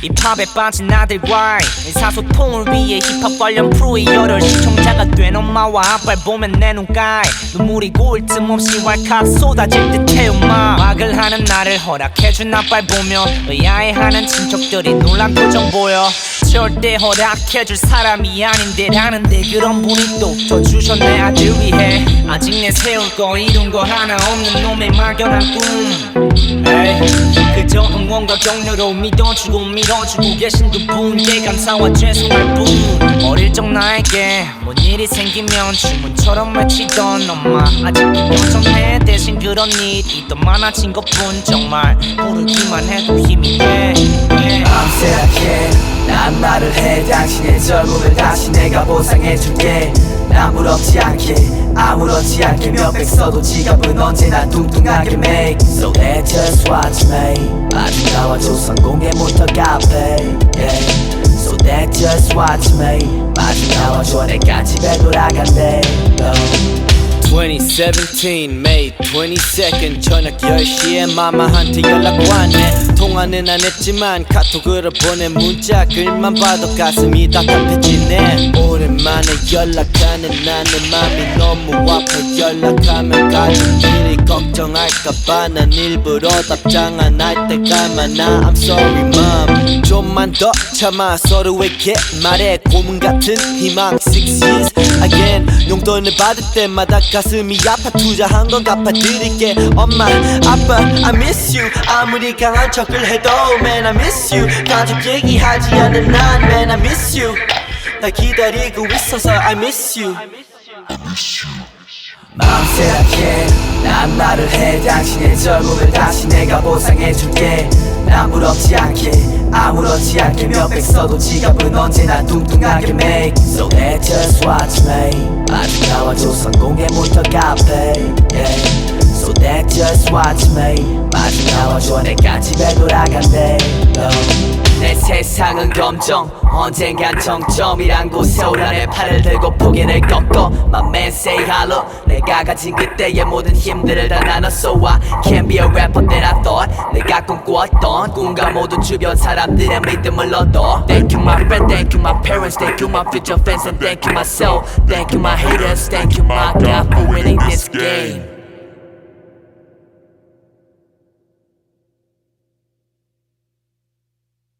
이 팝에 빠진 아들과 의사소통을 위해 힙합 관련 프로의 열혈 시청자가 된 엄마와 아빠를 보면 내 눈가에 눈물이 고일 틈 없이 왈칵 쏟아질 듯해 엄마. 막을 하는 나를 허락해준 아빠를 보며 의아해하는 친척들이 놀란 표정 보여 절대 허락해줄 사람이 아닌데 라는데 그런 분이 또저 주셨네. 아들 위해 아직 내 세울 거 이룬 거 하나 없는 놈의 막연한 꿈 그저 응원과 격려로 믿어주고 밀어주고 계신 두 분께 감사와 죄송할 뿐. 어릴 적 나에게 뭔 일이 생기면 주문처럼 외치던 엄마. 아직도 여전해 대신 그런 일이 더 많아진 것뿐. 정말 부르기만 해도 힘이 돼, 돼. 밤새랗게 난 말을 해. 당신의 젊음을 다시 내가 보상해줄게. 아무렇지 않게 아무렇지 않게 몇백 써도 지갑은 언제나 뚱뚱하게 make. So let just watch me 아직 나와 조선공예부터 갚해 yeah. So that just watch me. 마중 나와줘 내가 집에 돌아간대. no. 2017 May 22nd 저녁 10시에 마마한테 연락 왔네. 통화는 안 했지만 카톡으로 보낸 문자 글만 봐도 가슴이 답답해지네. 오랜만에 연락하는 나는 맘이 너무 아파. 연락하면 가족들이 걱정할까봐. 난 일부러 답장 안 할 때가 많아 I'm sorry mom. 좀만 더 참아. 서로에게 말해. 고문 같은 희망. 6 years again. 용돈을 받을 때마다 가슴이 아파. 투자한 건 갚아드릴게 엄마. 아빠 I miss you. 아무리 강한 척을 해도 man I miss you. 가족 얘기하지 않는 난 man I miss you 날 기다리고 있어서 I miss you. 밤새랗게 난 말을 해. 당신의 젊음을 다시 내가 보상해줄게. 아무렇지 않게 아무렇지 않게 몇백 써도 지갑은 언제나 뚱뚱하게 make. So let just watch me 아직 나와 조선공예부터 갚해 yeah. So that just watch me 마중 나와줘 내가 집에 돌아간대 no. 내 세상은 검정 언젠간 정점이란 곳에 내 팔을 들고 포기를 꺾어 My man say hello 내가 가진 그때의 모든 힘들을 다 나눴어 I can't be a rapper that I thought 내가 꿈꾸었던 꿈과 모든 주변 사람들의 믿음을 얻어 Thank you my friend, thank you my parents Thank you my future fans and thank you myself Thank you my haters, thank you my God for winning this game